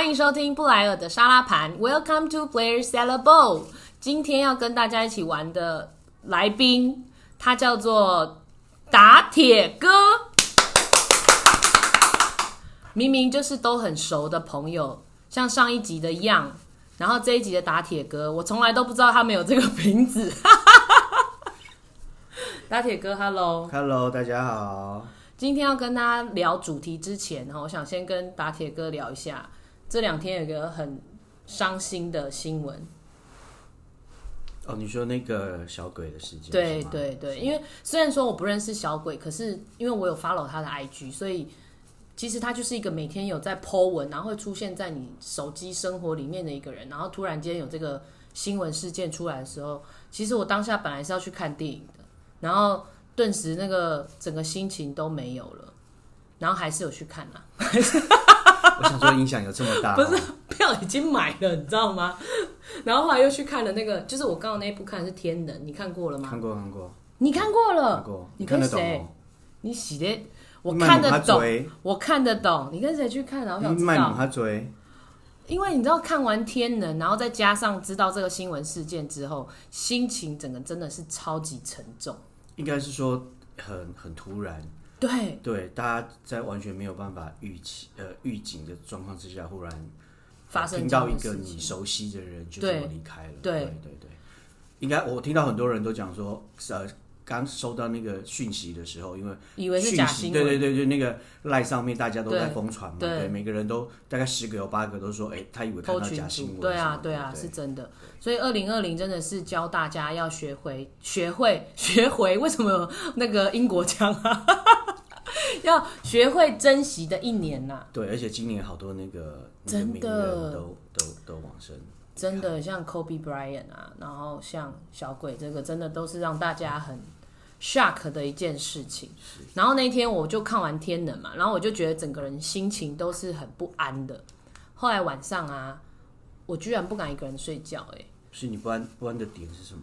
欢迎收听布莱尔的沙拉盘，Welcome to Blair Salad Bowl。今天要跟大家一起玩的来宾，他叫做打铁哥。明明就是都很熟的朋友，像上一集的样，然后这一集的打铁哥，我从来都不知道他们有这个名字。打铁哥，Hello。Hello，大家好。今天要跟大家聊主题之前，哈，我想先跟打铁哥聊一下，这两天有一个很伤心的新闻。哦，你说那个小鬼的事件？对对对，因为虽然说我不认识小鬼，可是因为我有 follow 他的 IG，所以其实他就是一个每天有在 po 文，然后会出现在你手机生活里面的一个人。然后突然间有这个新闻事件出来的时候，其实我当下本来是要去看电影的，然后顿时那个整个心情都没有了，然后还是有去看啊。我想说影响有这么大吗？不是票已经买了，你知道吗？然后后来又去看了那个，就是我刚刚那一部看的是《天能》，你看过了吗？看过看过你看过了？看过，你看得懂跟谁哦？？你洗的，我看得懂，我看得懂。你跟谁去看的？我想知道，他追，因为你知道看完《天能》，然后再加上知道这个新闻事件之后，心情整个真的是超级沉重。应该是说很很突然，对，对，大家在完全没有办法预期呃预警的状况之下，忽然发生听到一个你熟悉的人就对这么离开了，对。对对对，应该我听到很多人都讲说，呃，刚收到那个讯息的时候，因为以为是假新闻，对对对对，那个赖上面大家都在对。疯传嘛，对。对，每个人都大概十个有八个都说，哎，他以为看到假新闻，对啊对啊，是真的。所以二零二零真的是教大家要学会、学会、学会，为什么有那个英国腔啊？要学会珍惜的一年呐、对，而且今年好多那个真名的。都都往生，真的像 Kobe Bryant 啊，然后像小鬼这个，真的都是让大家很 shock 的一件事情。然后那天我就看完《天能》嘛，然后我就觉得整个人心情都是很不安的。后来晚上啊，我居然不敢一个人睡觉、欸，是你不安不安的点是什么？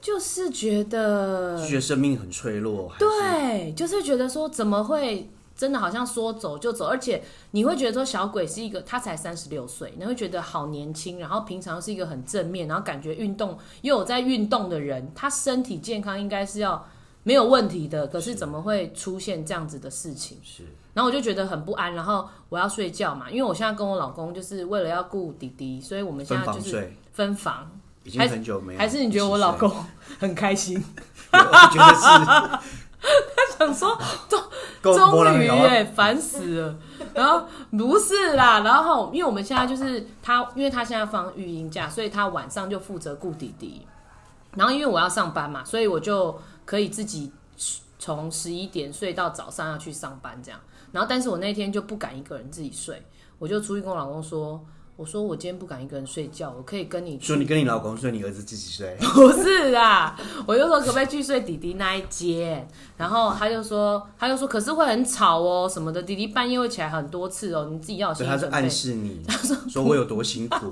就是觉得是觉得生命很脆弱，对，就是觉得说怎么会真的好像说走就走，而且你会觉得说小鬼是一个他才三十六岁，你会觉得好年轻，然后平常是一个很正面，然后感觉运动又有在运动的人，他身体健康应该是要没有问题的，可是怎么会出现这样子的事情？是然后我就觉得很不安，然后我要睡觉嘛，因为我现在跟我老公就是为了要顾弟弟，所以我们现在就是，分房，已经很久没有，还是你觉得我老 公很开心？对？我觉得是想说终终于哎，烦死了。然后不是啦，然后因为我们现在就是他，因为他现在放育婴假，所以他晚上就负责顾弟弟。然后因为我要上班嘛，所以我就可以自己从十一点睡到早上要去上班这样。然后但是我那天就不敢一个人自己睡，我就出去跟我老公说。我说我今天不敢一个人睡觉，我可以跟你去说你跟你老公睡，你儿子自己睡，不是啊，我就说可不可以去睡弟弟那一间，然后他就说，他就说可是会很吵哦什么的，弟弟半夜会起来很多次哦，你自己要有心所以他是暗理准备。示你，他说说我有多辛苦，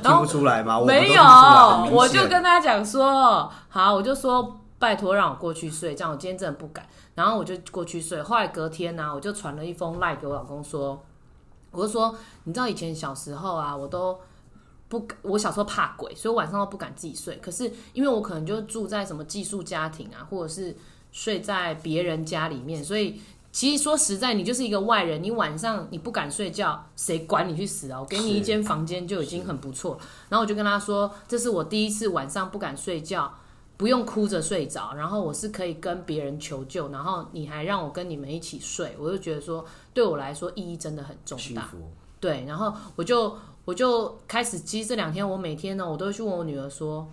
听不出来吗？我没有都听出来很，明我就跟他讲说，好，我就说拜托让我过去睡，这样我今天真的不敢。然后我就过去睡，后来隔天呢、我就传了一封赖给我老公说，我就说，你知道以前小时候啊，我都。不敢，我小时候怕鬼，所以我晚上都不敢自己睡。可是因为我可能就住在什么寄宿家庭啊，或者是睡在别人家里面，所以其实说实在，你就是一个外人，你晚上你不敢睡觉，谁管你去死啊？我给你一间房间就已经很不错。然后我就跟他说，这是我第一次晚上不敢睡觉，不用哭着睡着，然后我是可以跟别人求救，然后你还让我跟你们一起睡，我就觉得说对我来说意义真的很重大。对，然后我就我就开始，其实这两天我每天呢，我都会去问我女儿说，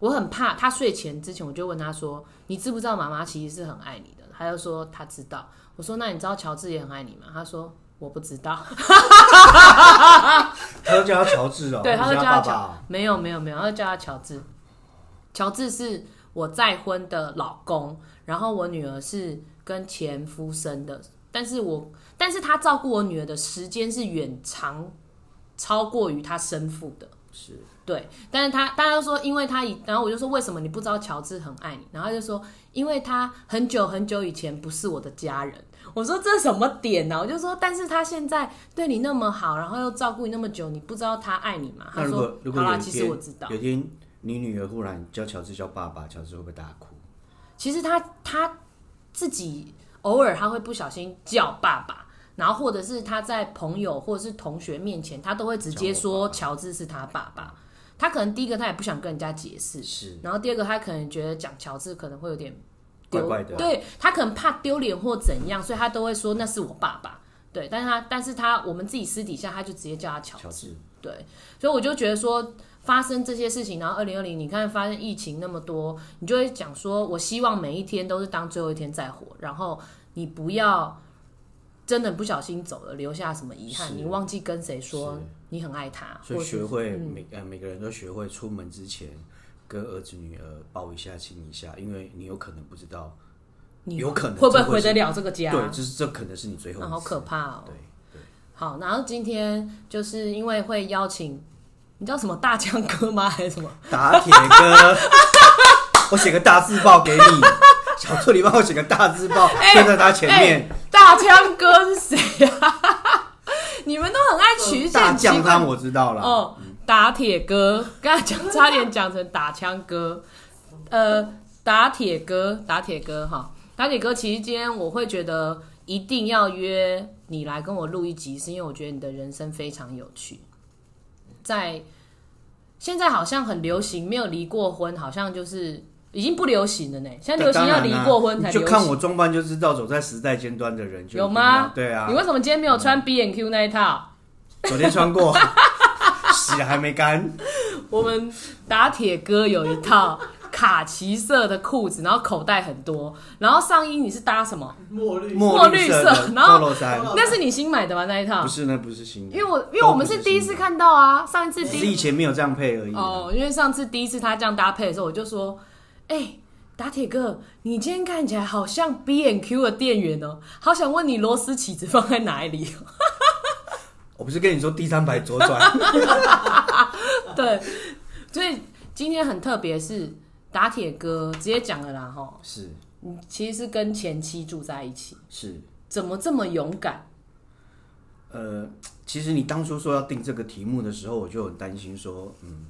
我很怕她睡前之前，我就问她说，你知不知道妈妈其实是很爱你的？她就说她知道。我说那你知道乔治也很爱你吗？她说我不知道。他都叫他乔治哦，对，他他就叫他乔爸爸哦，，没有没有没有，他就叫他乔治。乔治是我再婚的老公，然后我女儿是跟前夫生的，但是我但是他照顾我女儿的时间是远长超过于他生父的，是对，但是他大家都说，因为他以，然后我就说为什么你不知道乔治很爱你？然后他就说，因为他很久很久以前不是我的家人。我说这什么点呢、我就说，但是他现在对你那么好，然后又照顾你那么久，你不知道他爱你吗？他说果如果好啦，其实我知道有。一天你女儿忽然叫乔治叫爸爸，乔治会不会大哭？其实他他自己偶尔他会不小心叫爸爸，然后或者是他在朋友或者是同学面前，他都会直接说乔治是他爸爸。他可能第一个他也不想跟人家解释，是然后第二个他可能觉得讲乔治可能会有点丢，怪怪的对他可能怕丢脸或怎样，所以他都会说那是我爸爸。对，但是他但是他我们自己私底下他就直接叫他乔乔治对，所以我就觉得说，发生这些事情，然后二零二零，你看发生疫情那么多，你就会讲说，我希望每一天都是当最后一天再活，然后你不要真的不小心走了，留下什么遗憾，你忘记跟谁说你很爱他，所以学会嗯。每、呃每个人都学会出门之前跟儿子女儿抱一下亲一下，因为你有可能不知道，你有可能会不会回得了这个家？对，就是这可能是你最后好可怕哦。好，然后今天就是因为会邀请，你知道什么大江哥吗？还是什么？打铁哥，我写个大字报给你，小助理帮我写个大字报，站在他前面，大江哥是谁啊？你们都很爱取一些大很奇怪酱汤我知道了，哦，打铁哥，刚才讲差点讲成打枪哥，呃，打铁哥，打铁哥哈，打铁哥，其实今天我会觉得一定要约你来跟我录一集，是因为我觉得你的人生非常有趣，在现在好像很流行，没有离过婚，好像就是已经不流行了呢。现在流行要离过婚才啊。就看我装扮就知道，走在时代尖端的人就有吗要对啊你，为什么今天没有穿 B N Q 那一套？昨天穿过，洗了还没干，我们打铁哥有一套卡其色的裤子，然后口袋很多，然后上衣你是搭什么？墨绿墨绿色然后，那是你新买的吗？那一套不？是那不是新的，因为我因为我们是第一次看到啊，上一次只是以第一前没有这样配而已。哦，因为上次第一次他这样搭配的时候，我就说，哎、打铁哥，你今天看起来好像 B N Q 的店员哦，好想问你螺丝起子放在哪里？我不是跟你说第三排左转，对，所以今天很特别，是打铁哥直接讲了啦哈，是你其实是跟前妻住在一起，是，怎么这么勇敢？呃，其实你当初说要定这个题目的时候，我就很担心说，嗯，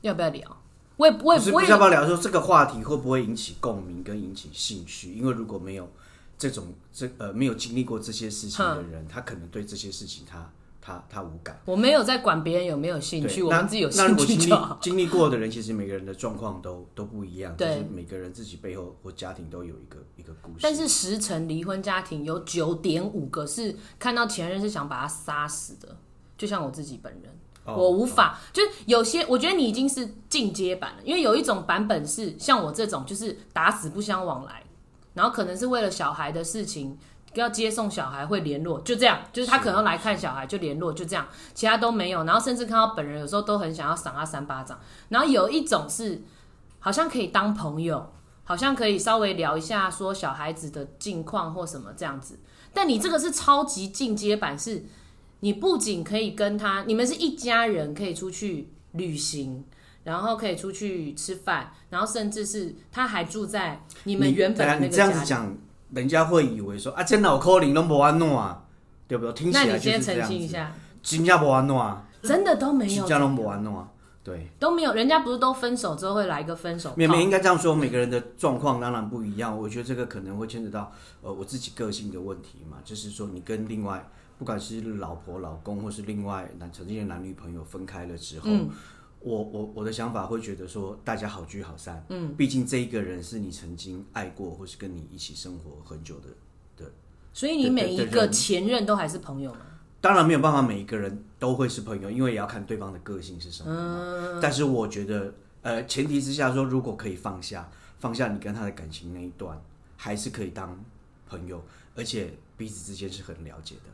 要不要聊？我也我不是也我也不是要不要聊说这个话题会不会引起共鸣跟引起兴趣？因为如果没有这种这呃没有经历过这些事情的人，他可能对这些事情他他他无感。我没有在管别人有没有兴趣，我们自己有那如兴果经历趣就好。经历过的人，其实每个人的状况都都不一样，就对是每个人自己背后或家庭都有一个一个故事。但是十成离婚家庭有九点五个是看到前任是想把他杀死的，就像我自己本人。哦我无法，就是有些，我觉得你已经是进阶版了，因为有一种版本是像我这种，就是打死不相往来，然后可能是为了小孩的事情要接送小孩会联络，就这样，就是他可能要来看小孩就联络，就这样，其他都没有，然后甚至看到本人有时候都很想要赏他三巴掌，然后有一种是好像可以当朋友，好像可以稍微聊一下说小孩子的近况或什么这样子，但你这个是超级进阶版是。你不仅可以跟他，你们是一家人，可以出去旅行，然后可以出去吃饭，然后甚至是他还住在你们原本的那个家。人家会以为说啊，这脑壳里都不安诺啊，对不对？听起那来就你先澄是这样子，清一下，真正不安诺啊，真的都没有，真正都不安诺啊，对。都没有，人家不是都分手之后会来一个分手没有，没有炮应该这样说，每个人的状况当然不一样。我觉得这个可能会牵扯到呃我自己个性的问题嘛，就是说你跟另外不管是老婆、老公，或是另外男曾经的男女朋友分开了之后，嗯我我我的想法会觉得说大家好聚好散，嗯，毕竟这一个人是你曾经爱过，或是跟你一起生活很久的，所以你每一个前任都还是朋友吗？当然没有办法每一个人都会是朋友，因为也要看对方的个性是什么。嗯但是我觉得，呃，前提之下说，如果可以放下，放下你跟他的感情那一段，还是可以当朋友，而且彼此之间是很了解的。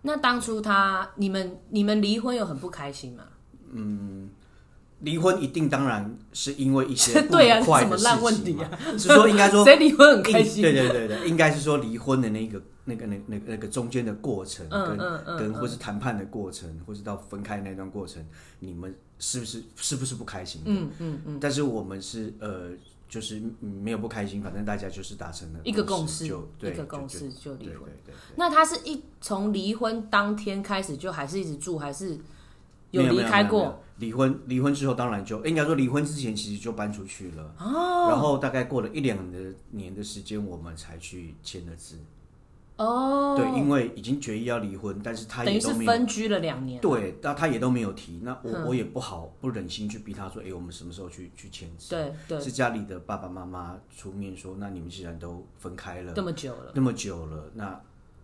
那当初他你们你们离婚有很不开心吗？离婚一定当然是因为一些 不愉快的问情嘛题啊，是说应该说 谁离婚很开心？对对对对，应该是说离婚的那个那个那那个那个中间的过程，嗯跟、跟或是谈判的过程，或是到分开那段过程，你们是不是是不是不开心的？嗯嗯嗯，但是我们是呃，就是嗯没有不开心，反正大家就是达成了一个共识，就对一个共就识就离婚。那他是一从离婚当天开始就还是一直住，还是有离开？过？离婚离婚之后，当然就应该说离婚之前其实就搬出去了。哦。然后大概过了一两年的年的时间，我们才去签了字。哦，对，因为已经决意要离婚，但是他等于是也都没有分居了两年。对，那他也都没有提。那我我也不好不忍心去逼他说，哎，我们什么时候去去签字？对对，是家里的爸爸妈妈出面说，那你们既然都分开了这么久了，那么久了，那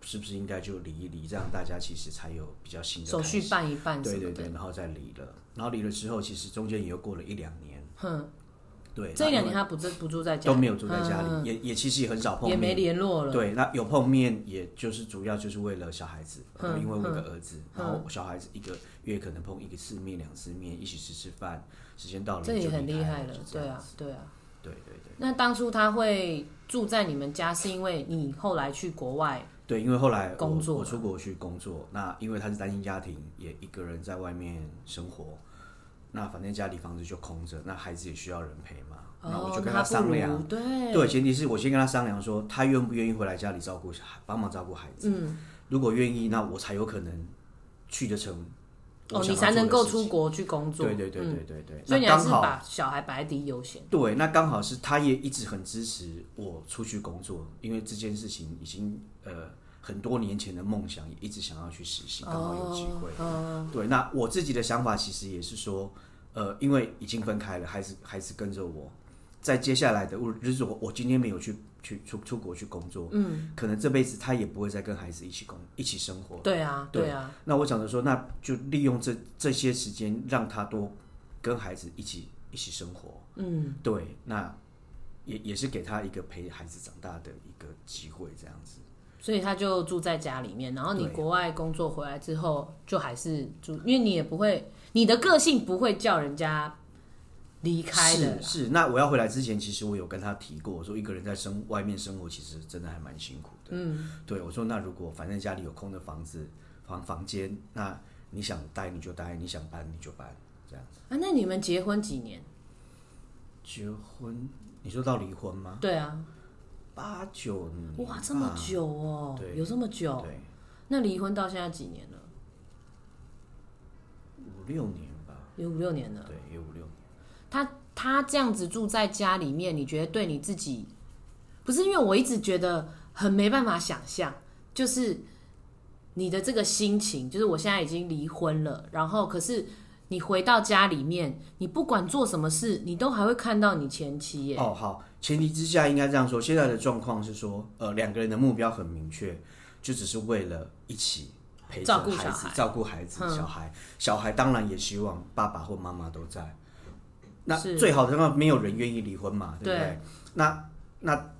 是不是应该就离一离？这样大家其实才有比较新的手续办一办。对对对，然后再离了，然后离了之后，其实中间也又过了一两年，哼，对，这一两年他不住不住在家，都没有住在家里，嗯。也也其实也很少碰面，也没联络了。对，那有碰面，也就是主要就是为了小孩子，嗯因为我有个儿子，嗯然后小孩子一个月可能碰一个次面、两次面，一起吃吃饭，时间到了这也很厉害了。对啊对啊。对对对。那当初他会住在你们家，是因为你后来去国外，对，因为后来我工作我出国去工作，那因为他是单亲家庭，也一个人在外面生活，那反正家里房子就空着，那孩子也需要人陪嘛，那我就跟哦那不如商量，对对，前提是我先跟他商量说，他愿不愿意回来家里照顾小孩，帮忙照顾孩子。嗯，如果愿意，那我才有可能去得成我哦，你才能够。出国去工作。对对对嗯对对对，所以你还是那刚好把小孩摆在第一优先。对，那刚好是他也一直很支持我出去工作，因为这件事情已经呃很多年前的梦想，也一直想要去实现，刚好有机会。哦，对，那我自己的想法其实也是说，呃，因为已经分开了，孩子孩子跟着我，在接下来的日子，我我今天没有去去出出国去工作，嗯，可能这辈子他也不会再跟孩子一起工一起生活。对啊，对对啊，那我想着说，那就利用这这些时间，让他多跟孩子一起一起生活。嗯，对，那也也是给他一个陪孩子长大的一个机会，这样子。所以他就住在家里面，然后你国外工作回来之后，就还是住，因为你也不会，你的个性不会叫人家离开的是。是，那我要回来之前，其实我有跟他提过，我说一个人在生外面生活，其实真的还蛮辛苦的。嗯，对，我说那如果反正家里有空的房子房房间，那你想待你就待，你想搬你就搬，这样子。啊，那你们结婚几年？结婚，你说到离婚吗？对啊，八九年，哇，这么久哦，对有这么久？对，那离婚到现在几年了？五六年吧，有五六年了。对，有五六年。他他这样子住在家里面，你觉得对你自己不是？因为我一直觉得很没办法想象，就是你的这个心情，就是我现在已经离婚了，然后可是你回到家里面，你不管做什么事，你都还会看到你前妻耶。哦，好，前提之下应该这样说，现在的状况是说，呃，两个人的目标很明确，就只是为了一起陪着照顾孩子，照顾孩子、嗯小孩，小孩当然也希望爸爸或妈妈都在。那最好的状况，没有人愿意离婚嘛，对不对？对那那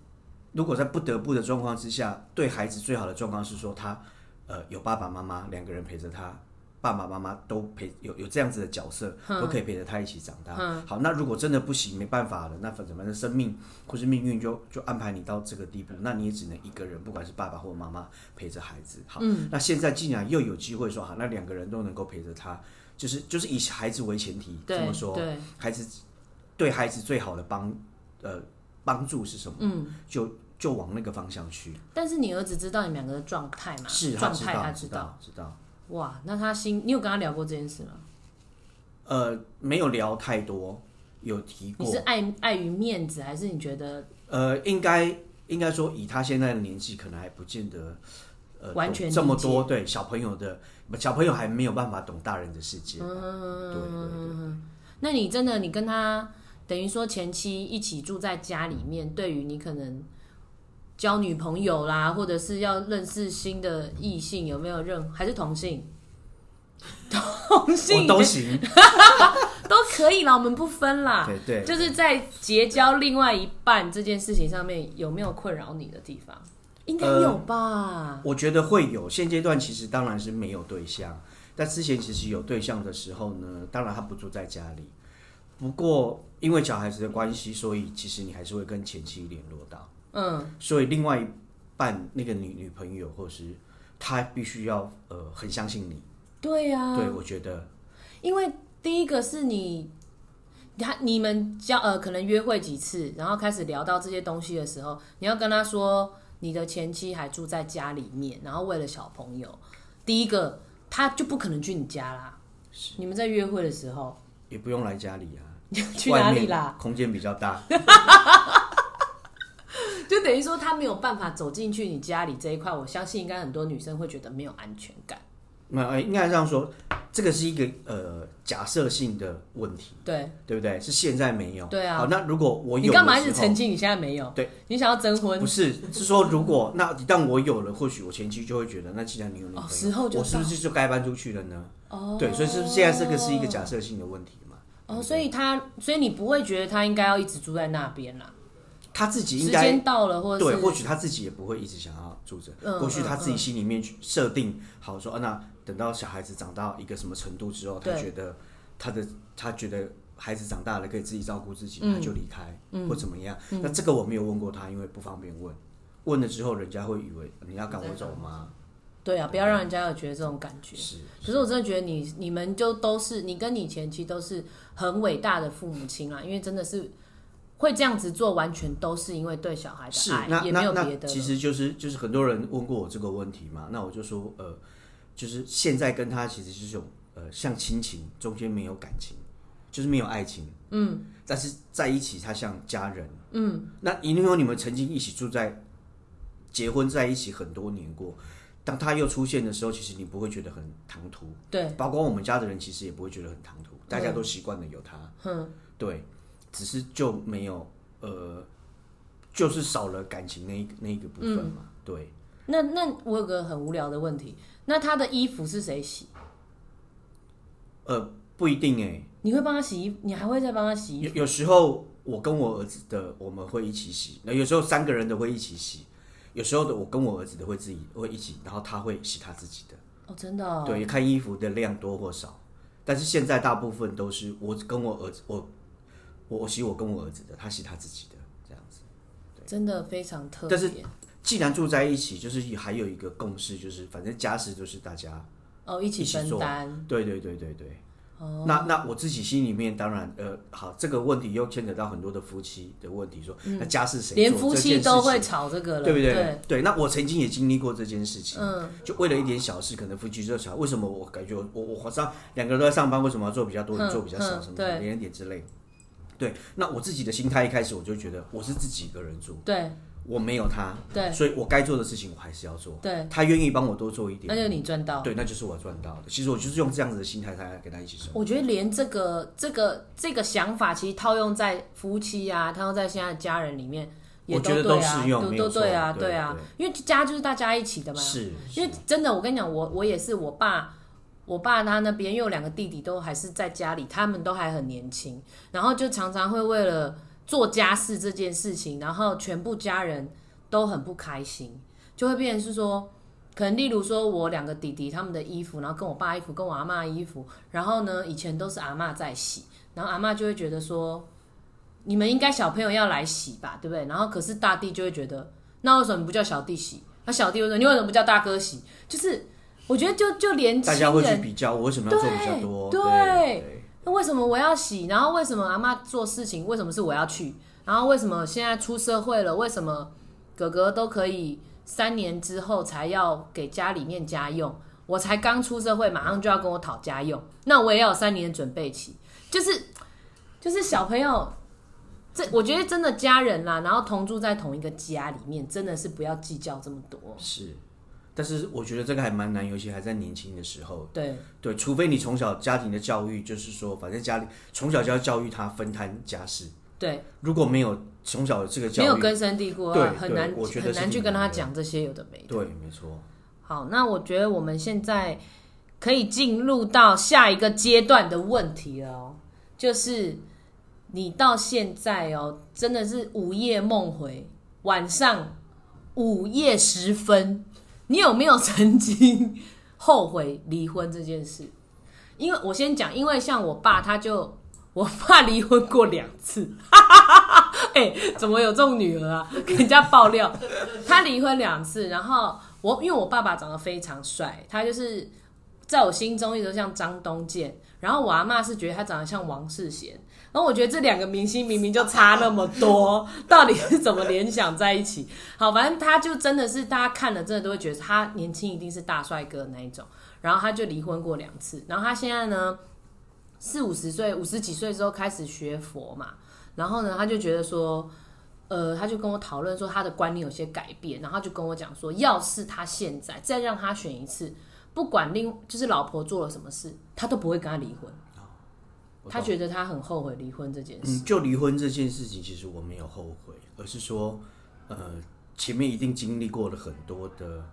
如果在不得不的状况之下，对孩子最好的状况是说他呃有爸爸妈妈两个人陪着他，爸爸妈妈都陪有有这样子的角色，都可以陪着他一起长大。好，那如果真的不行，没办法了，那反正反正生命或是命运就就安排你到这个地步，那你也只能一个人，不管是爸爸或妈妈陪着孩子。好，那现在既然又有机会说好，那两个人都能够陪着他，就是就是以孩子为前提这么说，对，孩子对孩子最好的帮呃帮助是什么？嗯，就就往那个方向去。但是你儿子知道你们两个的状态吗？是他状态，他知道，知道。哇，那他心，你有跟他聊过这件事吗？呃，没有聊太多，有提过你是。碍碍于面子，还是你觉得呃，应该应该说，以他现在的年纪，可能还不见得呃完全这么多。对小朋友的小朋友还没有办法懂大人的世界。嗯对对对。那你真的，你跟他等于说前期一起住在家里面，对于你可能交女朋友啦，或者是要认识新的异性，有没有任还是同性？同性都行。都可以啦，我们不分啦。对对。就是在结交另外一半这件事情上面，有没有困扰你的地方？应该有吧。我觉得会有，现阶段其实当然是没有对象，但之前其实有对象的时候呢，当然他不住在家里，不过因为小孩子的关系，所以其实你还是会跟前妻联络到，嗯，所以另外一半那个女女朋友，或是他必须要呃很相信你。对呀、对，我觉得。因为第一个是你，他你们交呃可能约会几次，然后开始聊到这些东西的时候，你要跟他说你的前妻还住在家里面，然后为了小朋友，第一个他就不可能去你家啦。你们在约会的时候也不用来家里啊，去哪里啦？空间比较大。就等于说他没有办法走进去你家里这一块，我相信应该很多女生会觉得没有安全感。那呃应该这样说，这个是一个呃假设性的问题，对，对不对？是现在没有。对啊好，那如果我有你干嘛一直澄清你现在没有？对，你想要征婚不？是，是说如果那一旦我有了，或许我前妻就会觉得，那既然你有女朋友，哦时候就我是不是就该搬出去了呢？哦，对，所以是现在这个是一个假设性的问题嘛？哦，所以他，所以你不会觉得他应该要一直住在那边啦？他自己时应该间到了，或者对，或许他自己也不会一直想要住着，嗯或许他自己心里面去设定好说，啊，那等到小孩子长到一个什么程度之后，他觉得他的他觉得孩子长大了可以自己照顾自己，嗯他就离开、或怎么样。那这个我没有问过他，因为不方便问。问了之后，人家会以为你要赶我走吗？对啊，不要让人家有觉得这种感觉。是，可是我真的觉得你你们就都是你跟你前妻都是很伟大的父母亲啊，因为真的是会这样子做，完全都是因为对小孩的爱，也没有别的。其实就是就是很多人问过我这个问题嘛，那我就说呃，就是现在跟他其实是这种呃像亲情，中间没有感情，就是没有爱情，嗯，但是在一起他像家人，嗯，那因为你们曾经一起住在结婚在一起很多年过。当他又出现的时候，其实你不会觉得很唐突，对，包括我们家的人其实也不会觉得很唐突，大家都习惯了有他，嗯，对，只是就没有呃，就是少了感情那一那一个部分嘛。对，那那我有个很无聊的问题，那他的衣服是谁洗？呃，不一定哎、你会帮他洗衣服？你还会再帮他洗衣服？有有时候我跟我儿子的我们会一起洗，那有时候三个人的会一起洗，有时候的我跟我儿子的会自己会一起，然后他会洗他自己的。哦，真的、哦。对，看衣服的量多或少，但是现在大部分都是我跟我儿子，我我我洗我跟我儿子的，他洗他自己的这样子。真的非常特别。但是既然住在一起，就是还有一个共识，就是反正家事都是大家。哦，一起做担。对对对对对。哦，那那我自己心里面当然呃，好，这个问题又牵扯到很多的夫妻的问题，说、那家事谁连夫妻都会情吵这个了，对不对？对？对，那我曾经也经历过这件事情，嗯，就为了一点小事，可能夫妻就吵，为什么我感觉我我好像两个人都在上班，为什么要做比较多，做比较少，嗯什么对连点之类。对，那我自己的心态一开始我就觉得我是自己一个人住，对我没有他，对所以我该做的事情我还是要做。对，他愿意帮我多做一点，那就你赚到。对，那就是我赚到的。其实我就是用这样子的心态，才跟他一起生活。我觉得连这个这个这个想法，其实套用在夫妻啊，套用在现在的家人里面，也我觉得对啊，都适用都对啊，对啊，因为家就是大家一起的嘛。是，因为真的，我跟你讲，我我也是，我爸，我爸他那边，因为有两个弟弟都还是在家里，他们都还很年轻，然后就常常会为了做家事这件事情，然后全部家人都很不开心，就会变成是说，可能例如说我两个弟弟他们的衣服，然后跟我爸衣服，跟我阿妈的衣服，然后呢，以前都是阿妈在洗，然后阿妈就会觉得说，你们应该小朋友要来洗吧，对不对？然后可是大弟就会觉得，那为什么你不叫小弟洗？那小弟会说，你为什么不叫大哥洗？就是我觉得就就连亲大家会去人，比较，我为什么要做比较多？对对对那为什么我要洗？然后为什么阿妈做事情，为什么是我要去？然后为什么现在出社会了，为什么哥哥都可以三年之后才要给家里面家用？我才刚出社会，马上就要跟我讨家用，那我也要有三年准备期。就是就是小朋友，这我觉得真的家人啦，然后同住在同一个家里面，真的是不要计较这么多。是。但是我觉得这个还蛮难，尤其还在年轻的时候。对对，除非你从小家庭的教育，就是说，反正家里从小就要教育他分摊家事。对，如果没有从小有这个教育，没有根深蒂固对很难我觉得是很难去跟他讲这些有的没的。对，没错。好，那我觉得我们现在可以进入到下一个阶段的问题了哦，就是你到现在哦，真的是午夜梦回，晚上午夜时分，你有没有曾经后悔离婚这件事？因为我先讲，因为像我爸他就。我爸离婚过两次，哎、怎么有这种女儿啊？给人家爆料，他离婚两次，然后我因为我爸爸长得非常帅，他就是在我心中一直像张东健，然后我阿妈是觉得他长得像王世贤，然后我觉得这两个明星明明就差那么多，到底是怎么联想在一起？好，反正他就真的是大家看了真的都会觉得他年轻一定是大帅哥那一种，然后他就离婚过两次，然后他现在呢四五十岁、五十几岁之后开始学佛嘛，然后呢他就觉得说。呃，他就跟我讨论说他的观念有些改变，然后就跟我讲说，要是他现在再让他选一次，不管另就是老婆做了什么事，他都不会跟他离婚。他觉得他很后悔离婚这件事。嗯，就离婚这件事情，其实我没有后悔，而是说，呃，前面一定经历过了很多的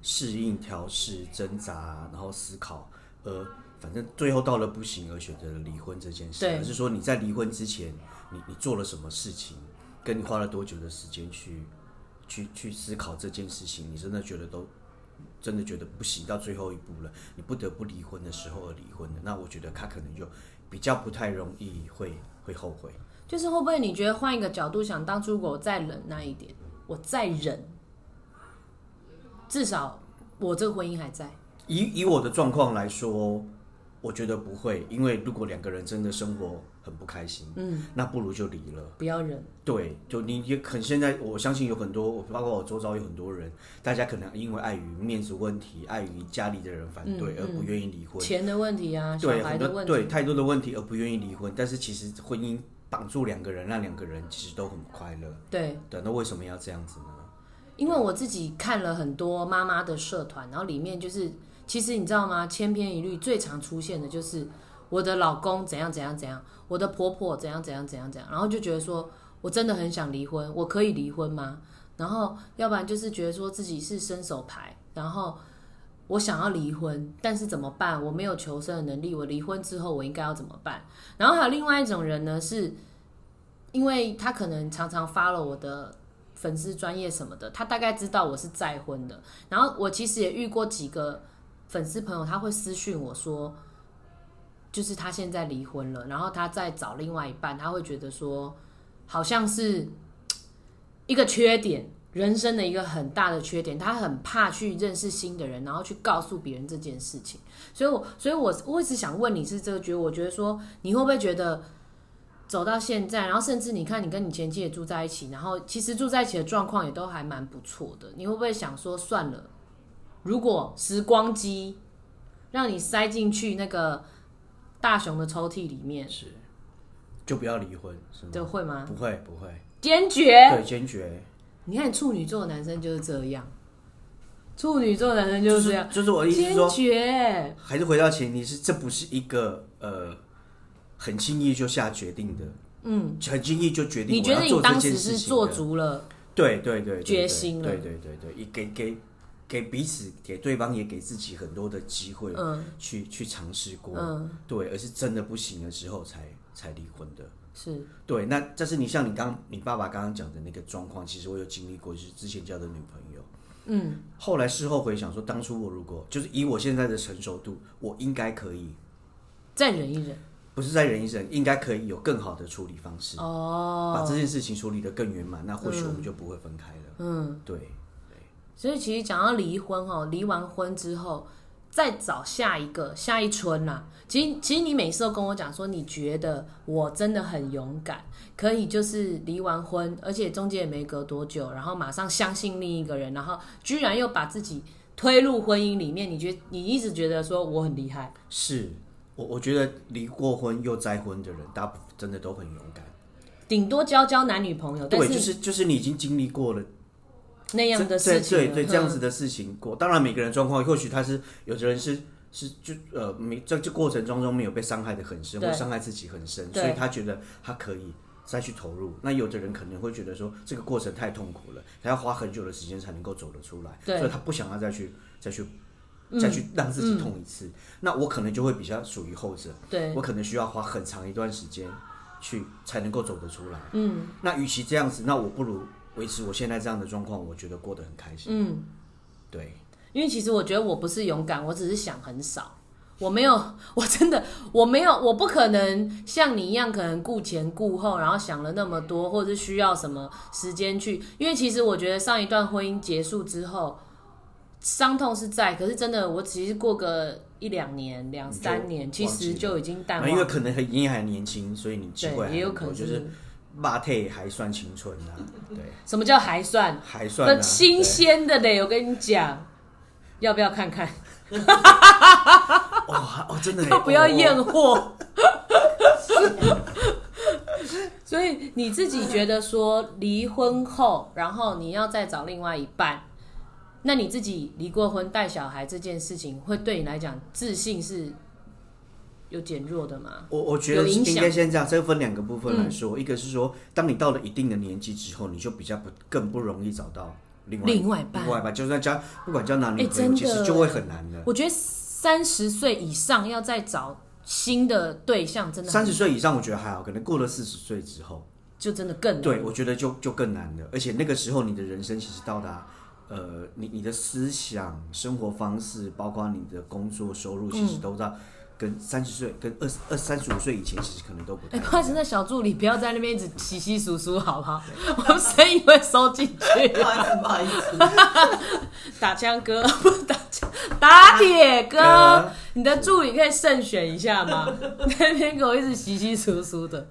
适应、调试、挣扎，然后思考，呃，反正最后到了不行而选择了离婚这件事，对而是说你在离婚之前，你你做了什么事情，跟你花了多久的时间去去去思考这件事情，你真的觉得都。真的觉得不行，到最后一步了，你不得不离婚的时候而离婚的，那我觉得他可能就比较不太容易会会后悔。就是会不会你觉得换一个角度想，当初如果我再忍那一点，我再忍，至少我这个婚姻还在。以以我的状况来说，我觉得不会，因为如果两个人真的生活很不开心，嗯，那不如就离了。不要忍，对，就你也可能现在，我相信有很多，包括我周遭有很多人，大家可能因为碍于面子问题，碍于家里的人反对，而不愿意离婚。钱的问题啊，小对，孩很多的问题，对太多的问题而不愿意离婚，但是其实婚姻绑住两个人，让两个人其实都很快乐。对，对，那为什么要这样子呢？因为我自己看了很多妈妈的社团，然后里面就是，其实你知道吗？千篇一律最常出现的就是我的老公怎样怎样怎样，我的婆婆怎样怎样怎样怎样，然后就觉得说我真的很想离婚，我可以离婚吗？然后要不然就是觉得说自己是伸手牌，然后我想要离婚，但是怎么办？我没有求生的能力，我离婚之后我应该要怎么办？然后还有另外一种人呢，是因为他可能常常发了我的粉丝专业什么的，他大概知道我是再婚的。然后我其实也遇过几个粉丝朋友，他会私讯我说，就是他现在离婚了，然后他再找另外一半，他会觉得说，好像是一个缺点，人生的一个很大的缺点，他很怕去认识新的人，然后去告诉别人这件事情。所以我，所以我我一直想问你是这个觉，我觉得说你会不会觉得？走到现在，然后甚至你看，你跟你前妻也住在一起，然后其实住在一起的状况也都还蛮不错的。你会不会想说，算了，如果时光机让你塞进去那个大雄的抽屉里面，是，就不要离婚，是吗？就会吗？不会，不会，坚决。对，坚决。你看处女座的男生就是这样，处女座的男生就是这样，就是我的意思说，决。还是回到前提是，这不是一个呃很轻易就下决定的，嗯，很轻易就决定你觉得你当时是做足了？对对对对决心了对对对对，也给给给彼此给对方也给自己很多的机会，嗯去去尝试过，嗯，对，而是真的不行的时候才才离婚的。是对，那这是你像你刚你爸爸刚刚讲的那个状况，其实我有经历过，就是之前交的女朋友，嗯，后来事后回想说，当初我如果就是以我现在的成熟度，我应该可以，再忍一忍。不是再忍一忍，应该可以有更好的处理方式，哦，把这件事情处理得更圆满，那或许我们就不会分开了。嗯。对，所以其实讲到离婚哦，离完婚之后再找下一个下一春啦、其实其实你每次都跟我讲说，你觉得我真的很勇敢，可以就是离完婚，而且中间也没隔多久，然后马上相信另一个人，然后居然又把自己推入婚姻里面。你觉你一直觉得说我很厉害，是我我觉得离过婚又再婚的人，大部分真的都很勇敢。顶多交交男女朋友，但对，就是就是你已经经历过了那样的这事情了，对对，这样子的事情过。当然，每个人状况，或许他是有的人是是就呃没在这过程当中没有被伤害的很深，对或伤害自己很深，所以他觉得他可以再去投入。那有的人可能会觉得说这个过程太痛苦了，他要花很久的时间才能够走得出来，所以他不想要再去再去。再去让自己痛一次，那我可能就会比较属于后者，对我可能需要花很长一段时间去才能够走得出来。嗯那与其这样子，那我不如维持我现在这样的状况，我觉得过得很开心。嗯。对，因为其实我觉得我不是勇敢，我只是想很少。我没有，我真的我没有，我不可能像你一样，可能顾前顾后，然后想了那么多，或者是需要什么时间去。因为其实我觉得上一段婚姻结束之后，伤痛是在，可是真的，我其实过个一两年、两三年，其实就已经淡了。因为可能很因为还年轻，所以你机会也有可能就是还算青春啊。对，什么叫还算？还算新鲜的嘞！我跟你讲，要不要看看？哦哦，真的要不要验货？所以你自己觉得说离婚后，然后你要再找另外一半，那你自己离过婚带小孩这件事情，会对你来讲自信是有减弱的吗？我我觉得应该先这样，这分两个部分来说，一个是说，当你到了一定的年纪之后，你就比较不更不容易找到另外另外半，另外半，就算交不管交男女朋友，其实就会很难的。我觉得。三十岁以上要再找新的对象，真的。三十岁以上我觉得还好，可能过了四十岁之后，就真的更难。对，我觉得就就更难了。而且那个时候你的人生其实到达，呃，你你的思想、生活方式，包括你的工作收入，其实都在。跟三十岁、跟二二三十五岁以前，其实可能都不太。哎，不好意思，那小助理不要在那边一直稀稀疏疏，好不好？我们声音会收进去。不好意思，不好意思。打枪哥不是打枪，打铁哥，你的助理可以慎选一下吗？那边给我一直稀稀疏疏的。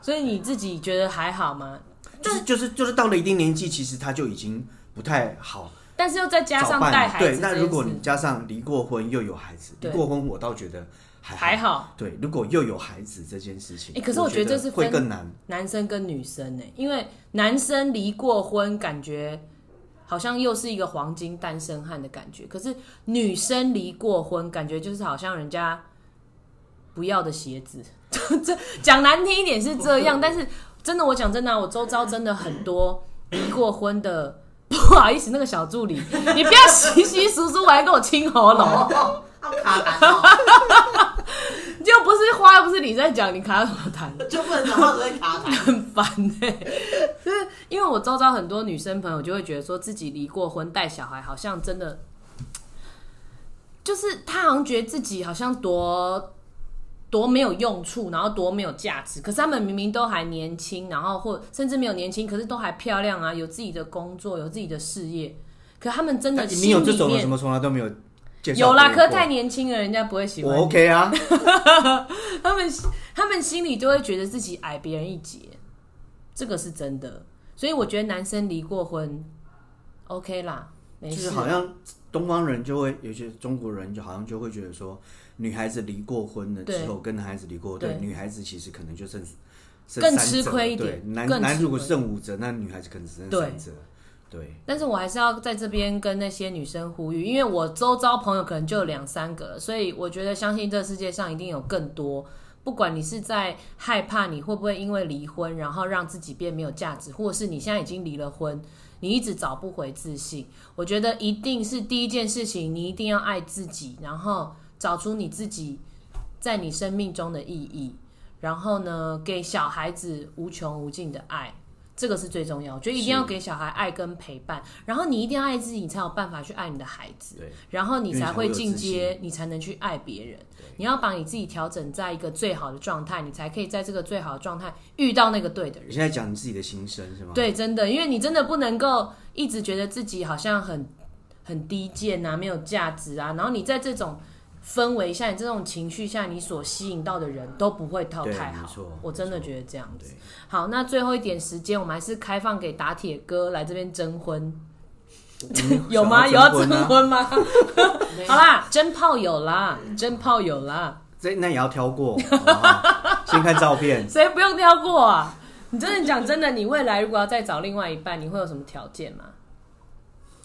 所以你自己觉得还好吗？就是就是就是到了一定年纪，其实他就已经不太好。但是又再加上带孩子，对，那如果你加上离过婚又有孩子，离过婚我倒觉得还还好。对，如果又有孩子这件事情，哎，可是我觉得这是会更难，男生跟女生呢，因为男生离过婚，感觉好像又是一个黄金单身汉的感觉，可是女生离过婚，感觉就是好像人家不要的鞋子。这讲难听一点是这样，但是真的，我讲真的，我周遭真的很多离过婚的。不好意思，那个小助理，你不要稀稀疏疏，我还跟我清喉咙。卡痰，就不是花，不是你在讲，你卡什么痰？就不能讲话只会卡痰，很烦哎。就是因为我周遭很多女生朋友就会觉得说自己离过婚带小孩，好像真的，就是她好像觉得自己好像多。多没有用处，然后多没有价值。可是他们明明都还年轻，然后或甚至没有年轻，可是都还漂亮啊，有自己的工作，有自己的事业。可他们真的你有这种什么从来都没有有啦，可太年轻了，人家不会喜欢。我 OK 啊，他们他们心里就会觉得自己矮别人一截，这个是真的。所以我觉得男生离过婚 OK 啦，就是好像东方人就会有些中国人就好像就会觉得说。女孩子离过婚了之后，跟男孩子离过，对女孩子其实可能就剩更吃亏一点。男男如果剩五折，那女孩子可能只剩三折。对。但是我还是要在这边跟那些女生呼吁，因为我周遭朋友可能就有两三个，所以我觉得相信这世界上一定有更多。不管你是在害怕你会不会因为离婚，然后让自己变没有价值，或者是你现在已经离了婚，你一直找不回自信，我觉得一定是第一件事情，你一定要爱自己，然后。找出你自己在你生命中的意义，然后呢，给小孩子无穷无尽的爱，这个是最重要。我觉得一定要给小孩爱跟陪伴，然后你一定要爱自己，你才有办法去爱你的孩子。对，然后你才会进阶，你才能去爱别人。你要把你自己调整在一个最好的状态，你才可以在这个最好的状态遇到那个对的人。你现在讲你自己的心声是吗？对，真的，因为你真的不能够一直觉得自己好像很很低贱啊，没有价值啊，然后你在这种。氛围下，你这种情绪下，你所吸引到的人都不会套太好。我真的觉得这样子。好，那最后一点时间，我们还是开放给打铁哥来这边征婚，有吗？有要征婚吗？好啦，真炮有啦，真炮有啦。这那也要挑过，先看照片。谁不用挑过啊？你真的讲真的，你未来如果要再找另外一半，你会有什么条件吗？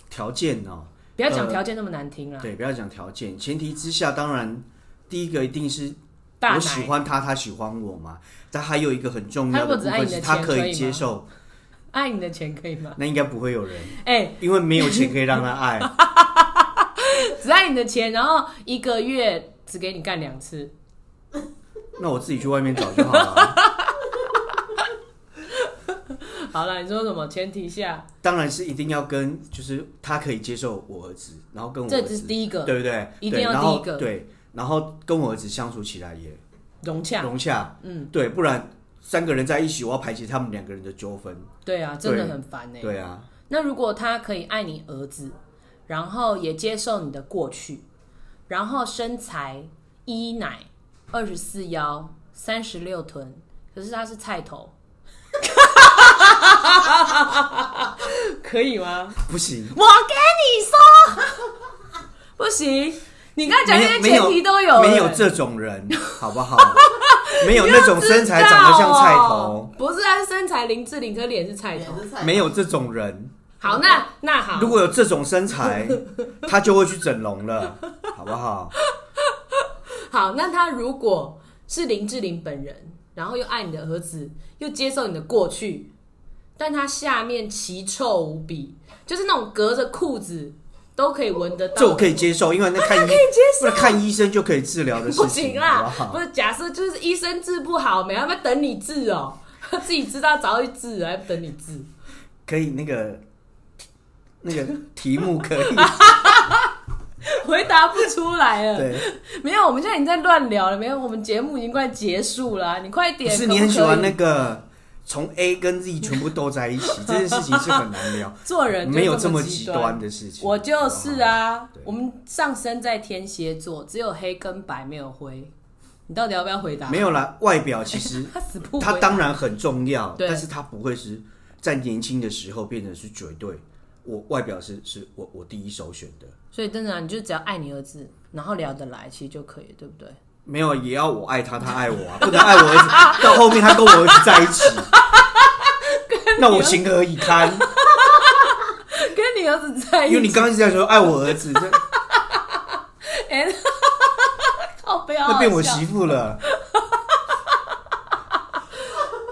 条件哦。不要讲条件那么难听啊！对，不要讲条件，前提之下，当然第一个一定是我喜欢他，他喜欢我嘛。但还有一个很重要的部分是，他可以接受爱你的钱可以吗？那应该不会有人哎，因为没有钱可以让他爱，只爱你的钱，然后一个月只给你干两次，那我自己去外面找就好了。好了，你说什么？前提下，当然是一定要跟，就是他可以接受我儿子，然后跟我这只儿子是第一个对不对？一定要第一个对，然后跟我儿子相处起来也融洽。融洽，嗯，对，不然三个人在一起，我要排解他们两个人的纠纷。对啊，真的很烦呢、对啊，那如果他可以爱你儿子，然后也接受你的过去，然后身材一奶二十四腰三十六臀，可是他是菜头，可以吗？不行，我跟你说，不行。你刚才讲那些前提都有、欸没有这种人，好不好？没有那种身材长得像菜头，不是他是身材林志玲，可脸是菜头。没有这种人。好，那那好，如果有这种身材，他就会去整容了，好不好？好，那他如果是林志玲本人，然后又爱你的儿子，又接受你的过去，但它下面奇臭无比，就是那种隔着裤子都可以闻得到。这我可以接受，因为那看医可以接受看医生就可以治疗的事情不，行啦，好不好不？是假设就是医生治不好，没他妈等你治哦、他 自己知道早就去治，还不等你治。可以那个那个题目可以，回答不出来了。对，没有，我们现在已经在乱聊了。没有，我们节目已经快结束了啊、你快不点。不可以你很喜欢那个从 A 跟 Z 全部都在一起，这件事情是很难聊，做人就没有这么这极极端。的事情。我就是啊，我们上升在天蝎座，只有黑跟白，没有灰。你到底要不要回答？没有啦，外表其实 他当然很重要，但是它不会是在年轻的时候变成是绝对。我外表是是我我第一首选的，所以真的、啊，你就只要爱你儿子，然后聊得来，其实就可以，对不对？没有也要我爱他，他爱我啊，不能爱我儿子，到后面他跟我儿子在一起，那我情何以堪？跟你儿子在一起，因为你刚刚一直在说爱我儿子，这 哎，靠不要，那变我媳妇了。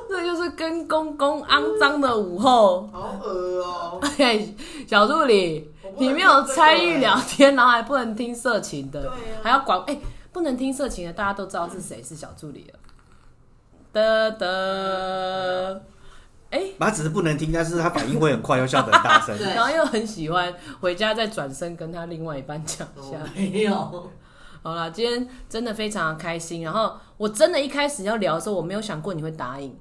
这就是跟公公肮脏的午后。好恶哦、嘿，小助理你没有参与聊天，然后还不能听色情的，还要管哎、不能听色情的，大家都知道是谁是小助理了。的的，哎、他只是不能听，但是他反应会很快，又笑得很大声。对然后又很喜欢回家再转身跟他另外一半讲一我下。没有，好了，今天真的非常的开心。然后我真的一开始要聊的时候，我没有想过你会答应，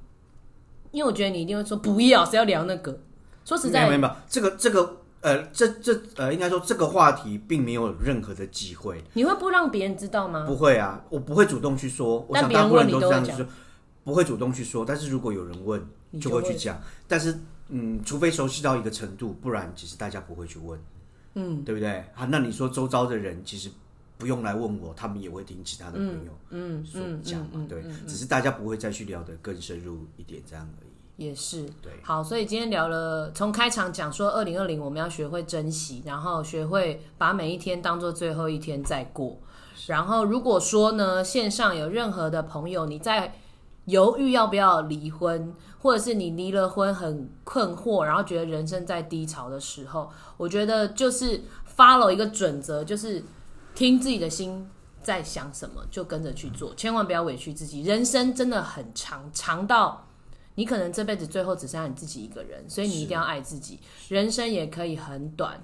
因为我觉得你一定会说不要，谁要聊那个。说实在没有，没有，这个这个呃，这这呃，应该说这个话题并没有任何的机会，你会不让别人知道吗？不会啊，我不会主动去说。我想大部分人都是这样子说，不会主动去说。但是如果有人问，就会会去讲。但是嗯，除非熟悉到一个程度，不然其实大家不会去问，嗯对不对？啊，那你说周遭的人其实不用来问我，他们也会听其他的朋友嗯所嗯讲嘛，对只是大家不会再去聊得更深入一点这样而已。也是。对，好，所以今天聊了，从开场讲说，二零二零我们要学会珍惜，然后学会把每一天当做最后一天再过。然后如果说呢，线上有任何的朋友你在犹豫要不要离婚，或者是你离了婚很困惑，然后觉得人生在低潮的时候，我觉得就是 follow 一个准则，就是听自己的心在想什么，就跟着去做，千万不要委屈自己。人生真的很长，长到你可能这辈子最后只剩下你自己一个人，所以你一定要爱自己。人生也可以很短，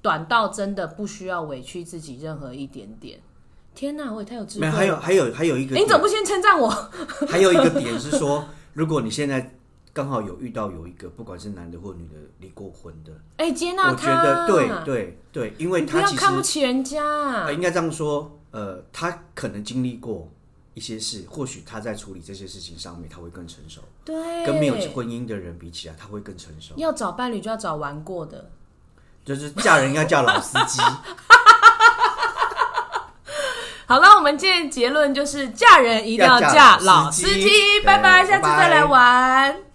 短到真的不需要委屈自己任何一点点。天哪，我也太有智慧没有，了！还有还有还有一个你怎么不先称赞我？还有一个点是说，如果你现在刚好有遇到有一个不管是男的或女的离过婚的，哎、接纳我觉他，得对对对，因为他不要他其实看不起人家。呃应该这样说，呃，他可能经历过一些事，或许他在处理这些事情上面他会更成熟，对，跟没有婚姻的人比起来，他会更成熟。要找伴侣就要找玩过的。就是嫁人要嫁老司机，好了，我们今天的结论就是嫁人一定要要嫁嫁老司机拜拜，下次再来玩。